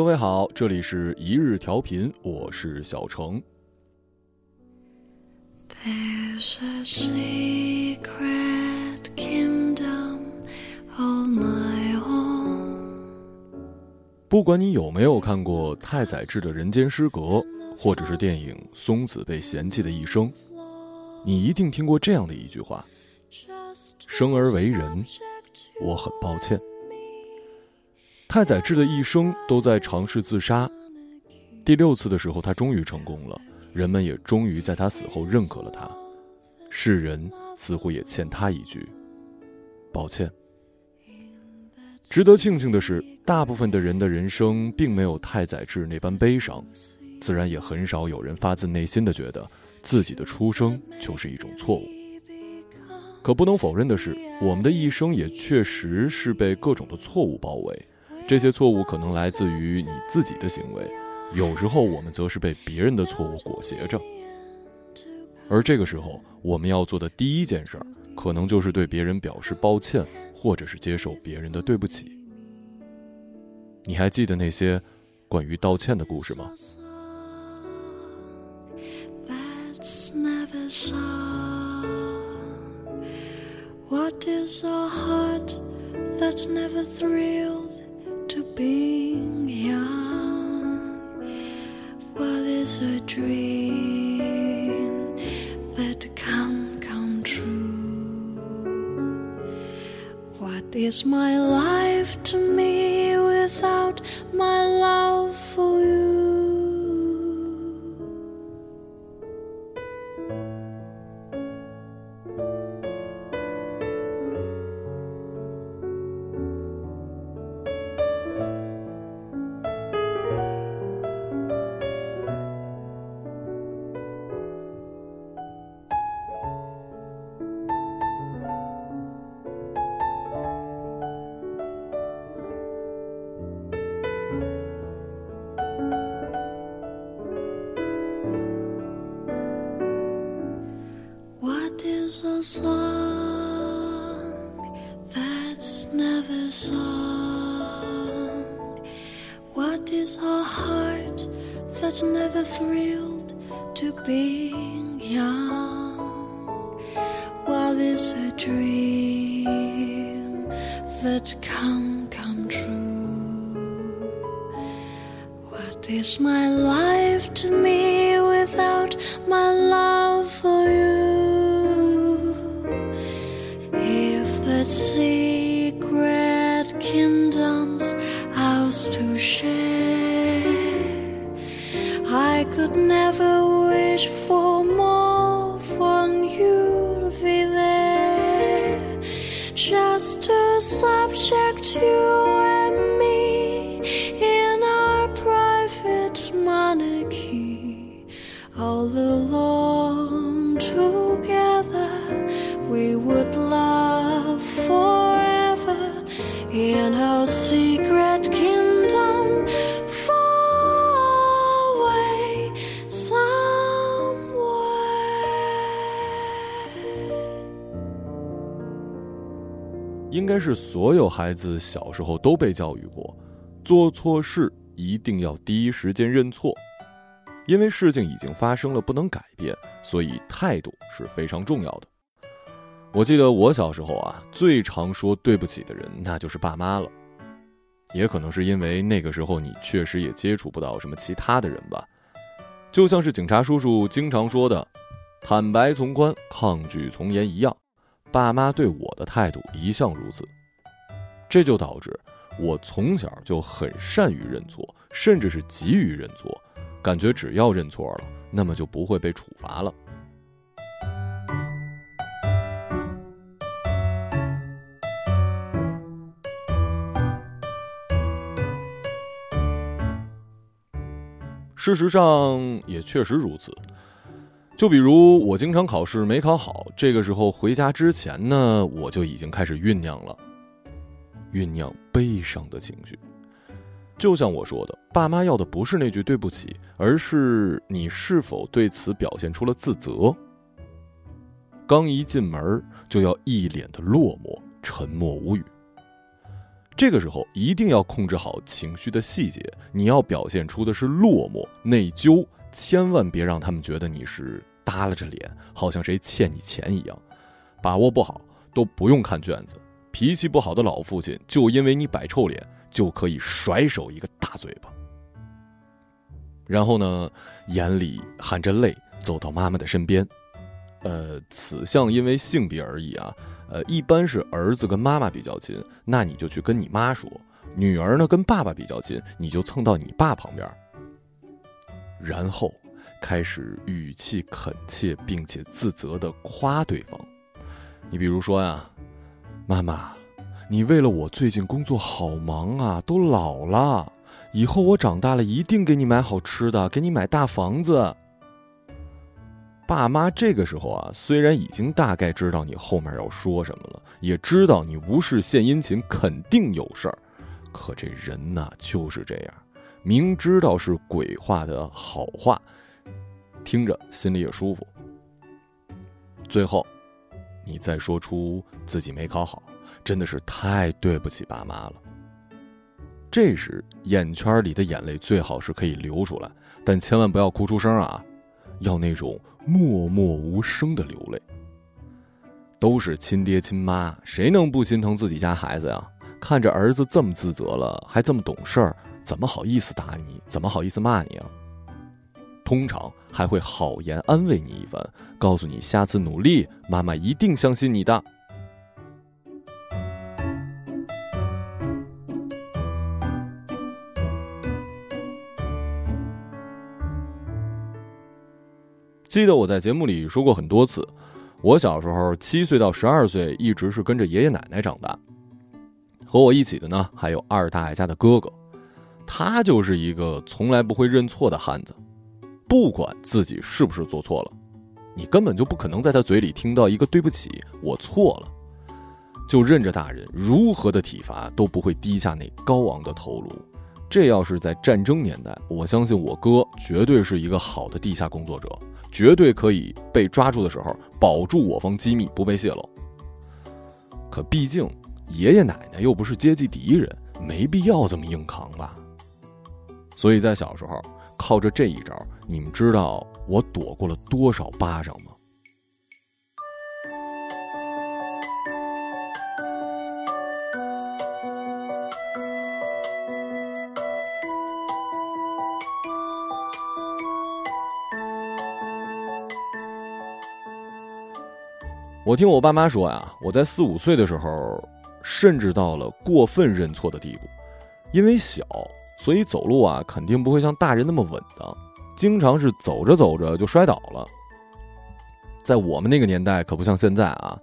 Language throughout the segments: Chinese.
各位好，这里是一日调频，我是小程。不管你有没有看过太宰治的《人间失格》，或者是电影《松子被嫌弃的一生》，你一定听过这样的一句话：“生而为人，我很抱歉。”太宰治的一生都在尝试自杀，第六次的时候，他终于成功了，人们也终于在他死后认可了他，世人似乎也欠他一句。抱歉。值得庆幸的是，大部分的人的人生并没有太宰治那般悲伤，自然也很少有人发自内心的觉得自己的出生就是一种错误。可不能否认的是，我们的一生也确实是被各种的错误包围，这些错误可能来自于你自己的行为，有时候我们则是被别人的错误裹挟着。而这个时候，我们要做的第一件事儿，可能就是对别人表示抱歉。或者是接受别人的对不起。你还记得那些关于道歉的故事吗？What is a heart that never thrilled being young? What is a dream that can't What is my life a song that's never sung? What is a heart that never thrilled to being young? What is a dream that come come true? What is my life? let's see 应该是所有孩子小时候都被教育过，做错事一定要第一时间认错，因为事情已经发生了，不能改变，所以态度是非常重要的。我记得我小时候啊，最常说对不起的人那就是爸妈了，也可能是因为那个时候你确实也接触不到什么其他的人吧，就像是警察叔叔经常说的“坦白从宽，抗拒从严”一样。爸妈对我的态度一向如此，这就导致我从小就很善于认错，甚至是急于认错，感觉只要认错了，那么就不会被处罚了。事实上，也确实如此。就比如我经常考试没考好，这个时候回家之前呢，我就已经开始酝酿了，酝酿悲伤的情绪。就像我说的，爸妈要的不是那句对不起，而是你是否对此表现出了自责。刚一进门就要一脸的落寞，沉默无语。这个时候一定要控制好情绪的细节，你要表现出的是落寞、内疚，千万别让他们觉得你是耷拉着脸，好像谁欠你钱一样。把握不好都不用看卷子，脾气不好的老父亲就因为你摆臭脸，就可以甩手一个大嘴巴。然后呢，眼里含着泪走到妈妈的身边，呃，此项因为性别而已啊。呃，一般是儿子跟妈妈比较亲，那你就去跟你妈说；女儿呢跟爸爸比较亲，你就蹭到你爸旁边。然后开始语气恳切并且自责的夸对方。你比如说呀，妈妈，你为了我最近工作好忙啊，都老了，以后我长大了一定给你买好吃的，给你买大房子。爸妈这个时候啊，虽然已经大概知道你后面要说什么了，也知道你无事献殷勤，肯定有事儿，可这人呐就是这样，明知道是鬼话的好话，听着心里也舒服。最后，你再说出自己没考好，真的是太对不起爸妈了。这时眼圈里的眼泪最好是可以流出来，但千万不要哭出声啊，要那种。默默无声的流泪，都是亲爹亲妈，谁能不心疼自己家孩子呀？看着儿子这么自责了，还这么懂事儿，怎么好意思打你？怎么好意思骂你啊？通常还会好言安慰你一番，告诉你下次努力，妈妈一定相信你的。记得我在节目里说过很多次，我小时候七岁到十二岁一直是跟着爷爷奶奶长大，和我一起的呢还有二大爷家的哥哥，他就是一个从来不会认错的汉子，不管自己是不是做错了，你根本就不可能在他嘴里听到一个对不起，我错了，就任着大人如何的体罚都不会低下那高昂的头颅。这要是在战争年代，我相信我哥绝对是一个好的地下工作者。绝对可以被抓住的时候，保住我方机密不被泄露。可毕竟爷爷奶奶又不是阶级敌人，没必要这么硬扛吧。所以在小时候，靠着这一招，你们知道我躲过了多少巴掌吗？我听我爸妈说呀，我在四五岁的时候，甚至到了过分认错的地步。因为小，所以走路啊肯定不会像大人那么稳当，经常是走着走着就摔倒了。在我们那个年代，可不像现在啊，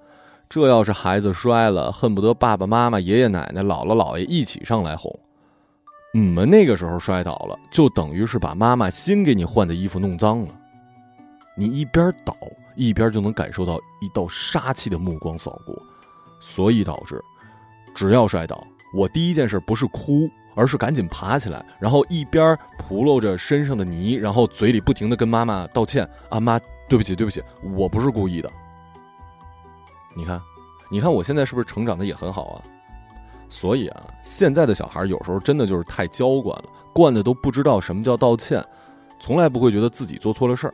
这要是孩子摔了，恨不得爸爸妈妈、爷爷奶奶、姥姥姥爷一起上来哄。你们那个时候摔倒了，就等于是把妈妈新给你换的衣服弄脏了。你一边倒。一边就能感受到一道杀气的目光扫过，所以导致，只要摔倒，我第一件事不是哭，而是赶紧爬起来，然后一边扑露着身上的泥，然后嘴里不停的跟妈妈道歉：“啊妈，对不起，对不起，我不是故意的。”你看，你看我现在是不是成长的也很好啊？所以啊，现在的小孩有时候真的就是太娇惯了，惯的都不知道什么叫道歉，从来不会觉得自己做错了事儿。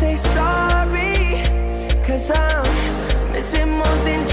say sorry? Cause I'm missing more than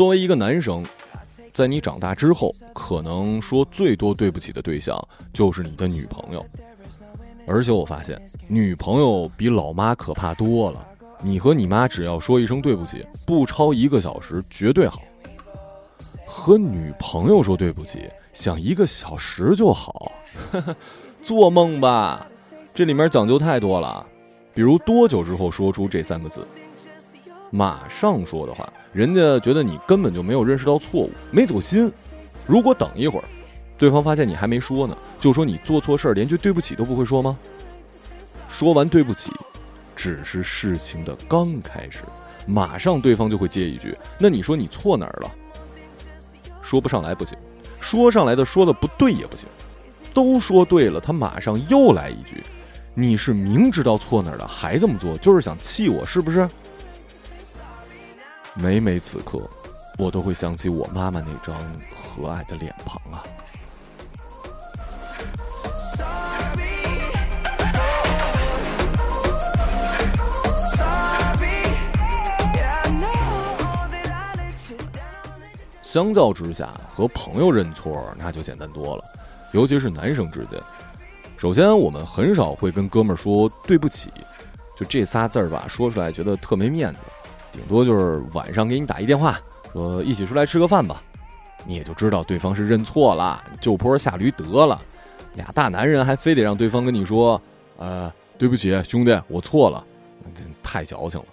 作为一个男生，在你长大之后，可能说最多对不起的对象就是你的女朋友。而且我发现，女朋友比老妈可怕多了。你和你妈只要说一声对不起，不超一个小时绝对好。和女朋友说对不起，想一个小时就好，做梦吧！这里面讲究太多了，比如多久之后说出这三个字。马上说的话，人家觉得你根本就没有认识到错误，没走心。如果等一会儿，对方发现你还没说呢，就说你做错事儿，连句对不起都不会说吗？说完对不起，只是事情的刚开始，马上对方就会接一句：“那你说你错哪儿了？”说不上来不行，说上来的说的不对也不行，都说对了，他马上又来一句：“你是明知道错哪儿了还这么做，就是想气我是不是？”每每此刻，我都会想起我妈妈那张和蔼的脸庞啊。相较之下，和朋友认错那就简单多了，尤其是男生之间。首先，我们很少会跟哥们儿说对不起，就这仨字儿吧，说出来觉得特没面子。顶多就是晚上给你打一电话，说一起出来吃个饭吧，你也就知道对方是认错了，就坡下驴得了。俩大男人还非得让对方跟你说，呃，对不起，兄弟，我错了，太矫情了。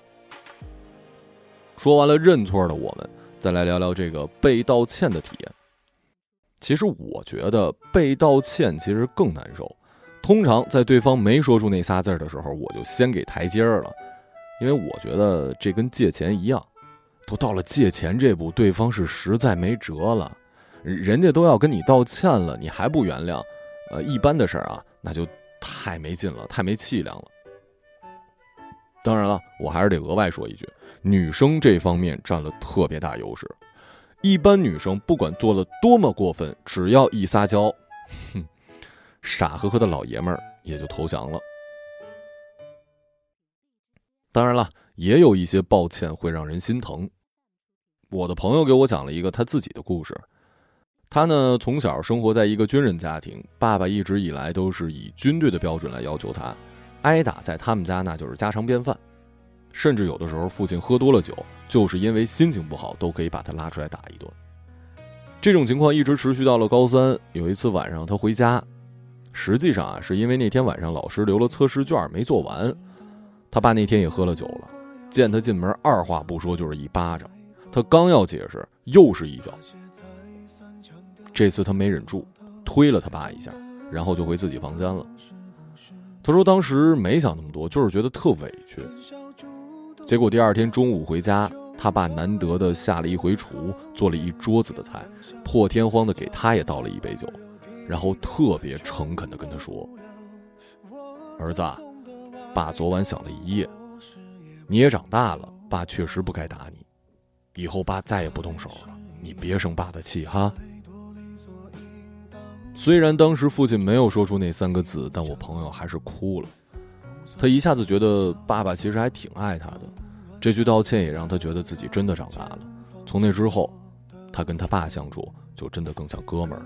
说完了认错的我们，再来聊聊这个被道歉的体验。其实我觉得被道歉其实更难受。通常在对方没说出那仨字的时候，我就先给台阶儿了。因为我觉得这跟借钱一样，都到了借钱这步，对方是实在没辙了，人家都要跟你道歉了，你还不原谅，呃，一般的事儿啊，那就太没劲了，太没气量了。当然了，我还是得额外说一句，女生这方面占了特别大优势，一般女生不管做了多么过分，只要一撒娇，哼，傻呵呵的老爷们儿也就投降了。当然了，也有一些抱歉会让人心疼。我的朋友给我讲了一个他自己的故事。他呢，从小生活在一个军人家庭，爸爸一直以来都是以军队的标准来要求他，挨打在他们家那就是家常便饭。甚至有的时候，父亲喝多了酒，就是因为心情不好，都可以把他拉出来打一顿。这种情况一直持续到了高三。有一次晚上，他回家，实际上啊，是因为那天晚上老师留了测试卷没做完。他爸那天也喝了酒了，见他进门，二话不说就是一巴掌。他刚要解释，又是一脚。这次他没忍住，推了他爸一下，然后就回自己房间了。他说当时没想那么多，就是觉得特委屈。结果第二天中午回家，他爸难得的下了一回厨，做了一桌子的菜，破天荒的给他也倒了一杯酒，然后特别诚恳的跟他说：“儿子。”爸昨晚想了一夜，你也长大了，爸确实不该打你，以后爸再也不动手了，你别生爸的气哈。虽然当时父亲没有说出那三个字，但我朋友还是哭了。他一下子觉得爸爸其实还挺爱他的，这句道歉也让他觉得自己真的长大了。从那之后，他跟他爸相处就真的更像哥们儿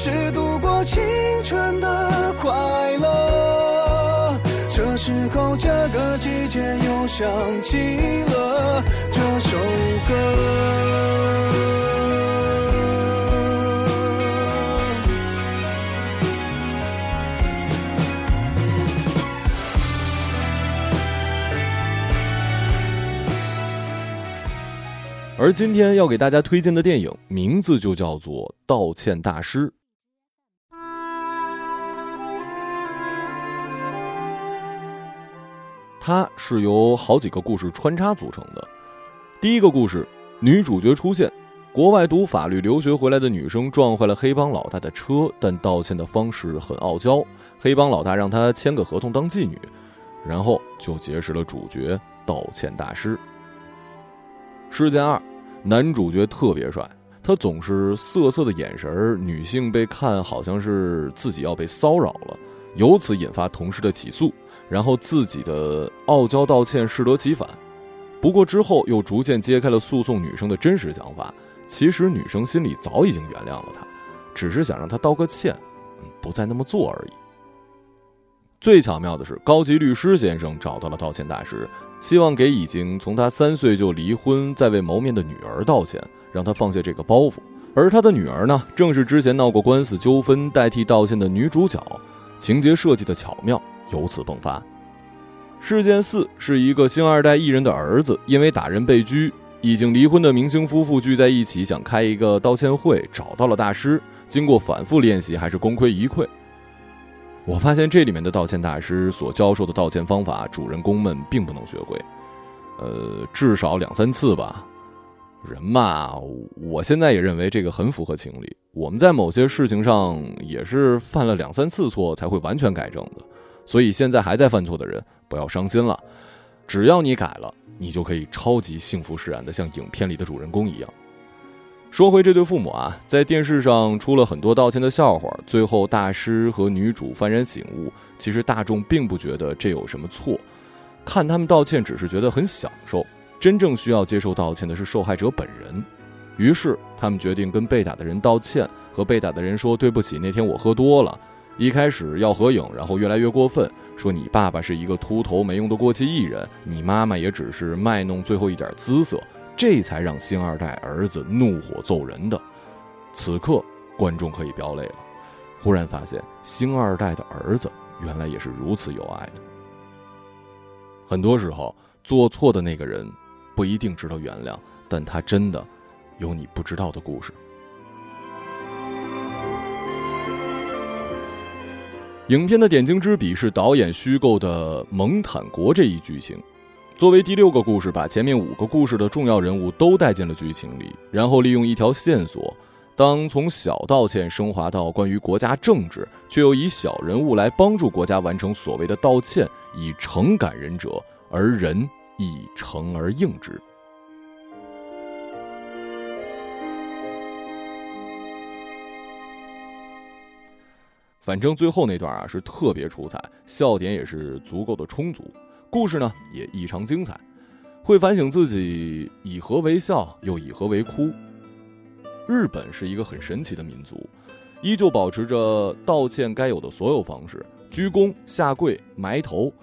青春的快乐。这时候，这个季节又想起了这首歌。而今天要给大家推荐的电影名字就叫做《道歉大师》，它是由好几个故事穿插组成的。第一个故事，女主角出现，国外读法律留学回来的女生撞坏了黑帮老大的车，但道歉的方式很傲娇，黑帮老大让她签个合同当妓女，然后就结识了主角道歉大师。事件二，男主角特别帅，他总是涩涩的眼神女性被看好像是自己要被骚扰了，由此引发同事的起诉。然后自己的傲娇道歉适得其反，不过之后又逐渐揭开了诉讼女生的真实想法。其实女生心里早已经原谅了他，只是想让他道个歉，不再那么做而已。最巧妙的是，高级律师先生找到了道歉大师，希望给已经从他三岁就离婚、在未谋面的女儿道歉，让他放下这个包袱。而他的女儿呢，正是之前闹过官司纠纷代替道歉的女主角，情节设计的巧妙。由此迸发。事件四是一个星二代艺人的儿子因为打人被拘，已经离婚的明星夫妇聚在一起想开一个道歉会，找到了大师。经过反复练习，还是功亏一篑。我发现这里面的道歉大师所教授的道歉方法，主人公们并不能学会。呃，至少两三次吧。人嘛，我现在也认为这个很符合情理。我们在某些事情上也是犯了两三次错才会完全改正的。所以现在还在犯错的人，不要伤心了。只要你改了，你就可以超级幸福释然的，像影片里的主人公一样。说回这对父母啊，在电视上出了很多道歉的笑话，最后大师和女主幡然醒悟，其实大众并不觉得这有什么错，看他们道歉只是觉得很享受。真正需要接受道歉的是受害者本人。于是他们决定跟被打的人道歉，和被打的人说对不起，那天我喝多了。一开始要合影，然后越来越过分，说你爸爸是一个秃头没用的过气艺人，你妈妈也只是卖弄最后一点姿色，这才让星二代儿子怒火揍人的。此刻，观众可以飙泪了，忽然发现星二代的儿子原来也是如此有爱的。很多时候，做错的那个人不一定值得原谅，但他真的有你不知道的故事。影片的点睛之笔是导演虚构的蒙坦国这一剧情，作为第六个故事，把前面五个故事的重要人物都带进了剧情里，然后利用一条线索，当从小道歉升华到关于国家政治，却又以小人物来帮助国家完成所谓的道歉，以诚感人者，而人亦诚而应之。反正最后那段啊是特别出彩，笑点也是足够的充足，故事呢也异常精彩，会反省自己以何为笑又以何为哭。日本是一个很神奇的民族，依旧保持着道歉该有的所有方式，鞠躬、下跪、埋头。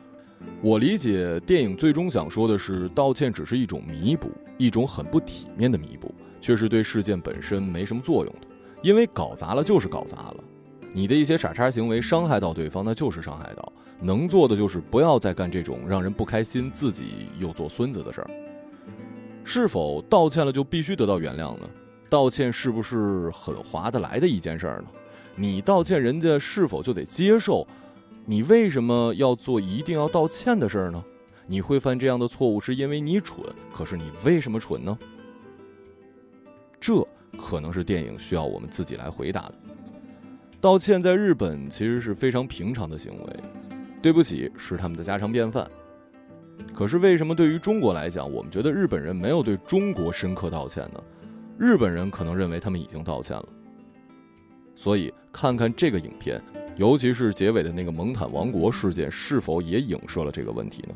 我理解电影最终想说的是，道歉只是一种弥补，一种很不体面的弥补，却是对事件本身没什么作用的，因为搞砸了就是搞砸了。你的一些傻叉行为伤害到对方，那就是伤害到。能做的就是不要再干这种让人不开心、自己又做孙子的事儿。是否道歉了就必须得到原谅呢？道歉是不是很划得来的一件事儿呢？你道歉，人家是否就得接受？你为什么要做一定要道歉的事儿呢？你会犯这样的错误是因为你蠢，可是你为什么蠢呢？这可能是电影需要我们自己来回答的。道歉在日本其实是非常平常的行为，对不起是他们的家常便饭。可是为什么对于中国来讲，我们觉得日本人没有对中国深刻道歉呢？日本人可能认为他们已经道歉了。所以看看这个影片，尤其是结尾的那个蒙坦王国事件，是否也影射了这个问题呢？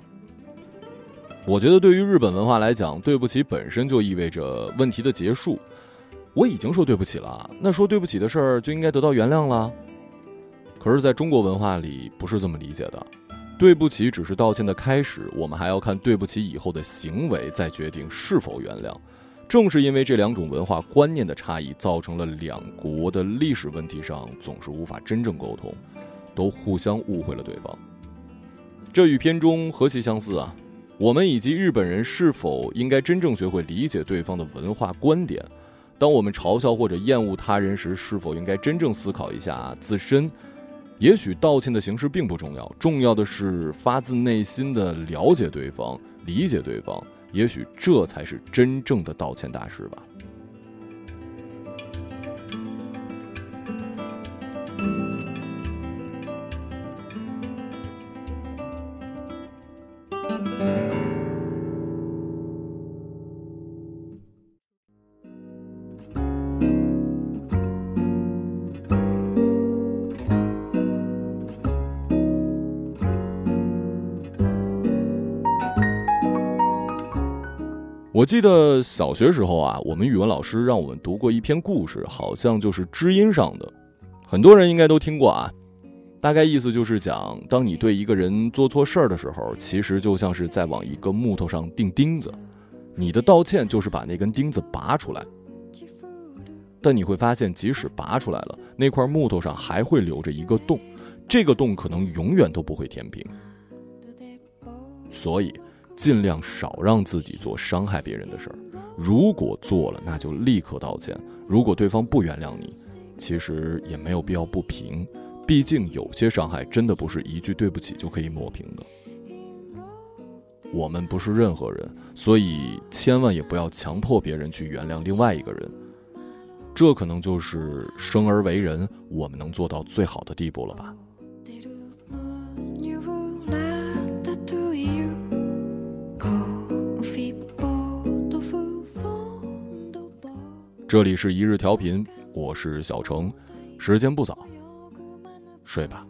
我觉得对于日本文化来讲，对不起本身就意味着问题的结束。我已经说对不起了，那说对不起的事儿就应该得到原谅了。可是，在中国文化里不是这么理解的，对不起只是道歉的开始，我们还要看对不起以后的行为，再决定是否原谅。正是因为这两种文化观念的差异，造成了两国的历史问题上总是无法真正沟通，都互相误会了对方。这与片中何其相似啊！我们以及日本人是否应该真正学会理解对方的文化观点？当我们嘲笑或者厌恶他人时，是否应该真正思考一下自身，也许道歉的形式并不重要，重要的是发自内心的了解对方、理解对方。也许这才是真正的道歉大师吧。我记得小学时候啊，我们语文老师让我们读过一篇故事，好像就是知音上的，很多人应该都听过啊。大概意思就是讲，当你对一个人做错事儿的时候，其实就像是在往一个木头上钉钉子，你的道歉就是把那根钉子拔出来。但你会发现，即使拔出来了，那块木头上还会留着一个洞，这个洞可能永远都不会填平。所以。尽量少让自己做伤害别人的事儿，如果做了，那就立刻道歉。如果对方不原谅你，其实也没有必要不平，毕竟有些伤害真的不是一句对不起就可以抹平的。我们不是任何人，所以千万也不要强迫别人去原谅另外一个人。这可能就是生而为人，我们能做到最好的地步了吧。这里是一日调频，我是小程，时间不早，睡吧。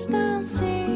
distância.